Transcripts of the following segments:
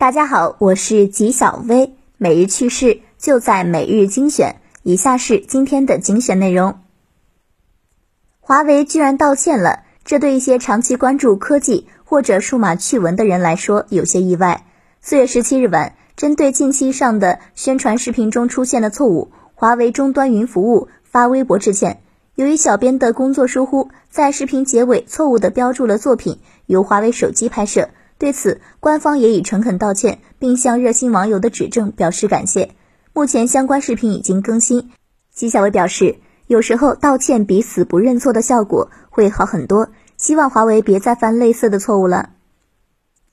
大家好，我是吉小薇，每日趣事就在每日精选。以下是今天的精选内容：华为居然道歉了，这对一些长期关注科技或者数码趣闻的人来说有些意外。四月十七日晚，针对近期上的宣传视频中出现的错误，华为终端云服务发微博致歉。由于小编的工作疏忽，在视频结尾错误地标注了作品由华为手机拍摄。对此，官方也已诚恳道歉，并向热心网友的指正表示感谢。目前相关视频已经更新。纪晓薇表示，有时候道歉比死不认错的效果会好很多，希望华为别再犯类似的错误了。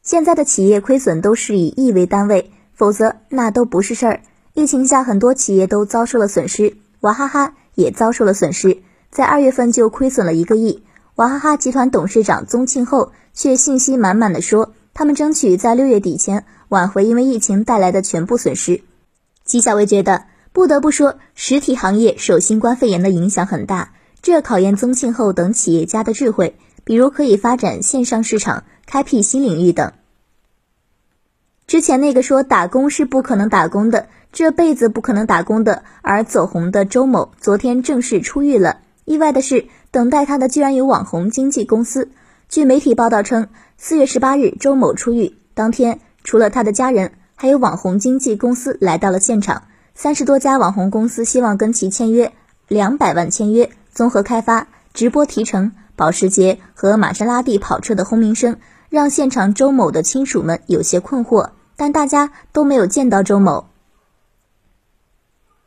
现在的企业亏损都是以亿为单位，否则那都不是事儿。疫情下，很多企业都遭受了损失，娃哈哈也遭受了损失，在二月份就亏损了一个亿。娃哈哈集团董事长宗庆后却信心满满的说。他们争取在六月底前挽回因为疫情带来的全部损失。纪晓薇觉得，不得不说，实体行业受新冠肺炎的影响很大，这考验宗庆后等企业家的智慧，比如可以发展线上市场、开辟新领域等。之前那个说打工是不可能打工的，这辈子不可能打工的，而走红的周某，昨天正式出狱了。意外的是，等待他的居然有网红经纪公司。据媒体报道称，四月十八日，周某出狱当天，除了他的家人，还有网红经纪公司来到了现场。三十多家网红公司希望跟其签约，两百万签约，综合开发、直播提成、保时捷和玛莎拉蒂跑车的轰鸣声，让现场周某的亲属们有些困惑。但大家都没有见到周某。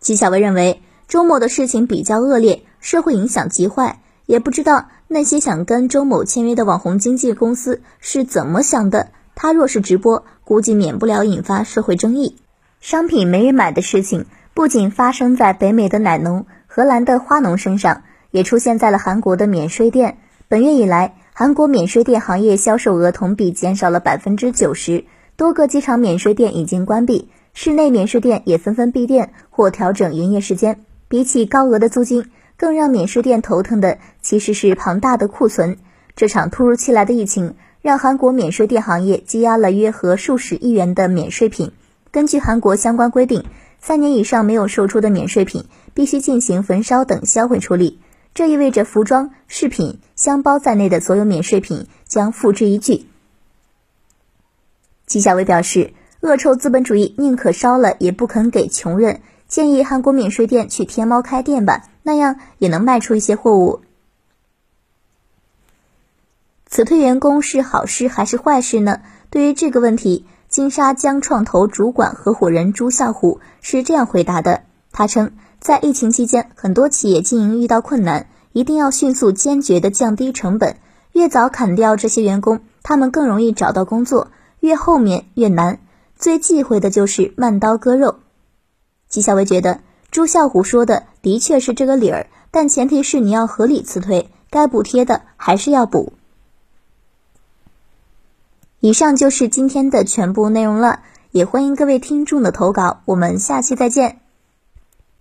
纪晓薇认为，周某的事情比较恶劣，社会影响极坏，也不知道。那些想跟周某签约的网红经纪公司是怎么想的？他若是直播，估计免不了引发社会争议。商品没人买的事情，不仅发生在北美的奶农、荷兰的花农身上，也出现在了韩国的免税店。本月以来，韩国免税店行业销售额同比减少了百分之九十，多个机场免税店已经关闭，室内免税店也纷纷闭店或调整营业时间。比起高额的租金。更让免税店头疼的其实是庞大的库存。这场突如其来的疫情让韩国免税店行业积压了约合数十亿元的免税品。根据韩国相关规定，三年以上没有售出的免税品必须进行焚烧等销毁处理。这意味着服装、饰品、箱包在内的所有免税品将付之一炬。纪晓薇表示，恶臭资本主义宁可烧了也不肯给穷人。建议韩国免税店去天猫开店吧，那样也能卖出一些货物。辞退员工是好事还是坏事呢？对于这个问题，金沙江创投主管合伙人朱啸虎是这样回答的：他称，在疫情期间，很多企业经营遇到困难，一定要迅速坚决的降低成本，越早砍掉这些员工，他们更容易找到工作；越后面越难，最忌讳的就是慢刀割肉。纪晓薇觉得朱啸虎说的的确是这个理儿，但前提是你要合理辞退，该补贴的还是要补。以上就是今天的全部内容了，也欢迎各位听众的投稿，我们下期再见。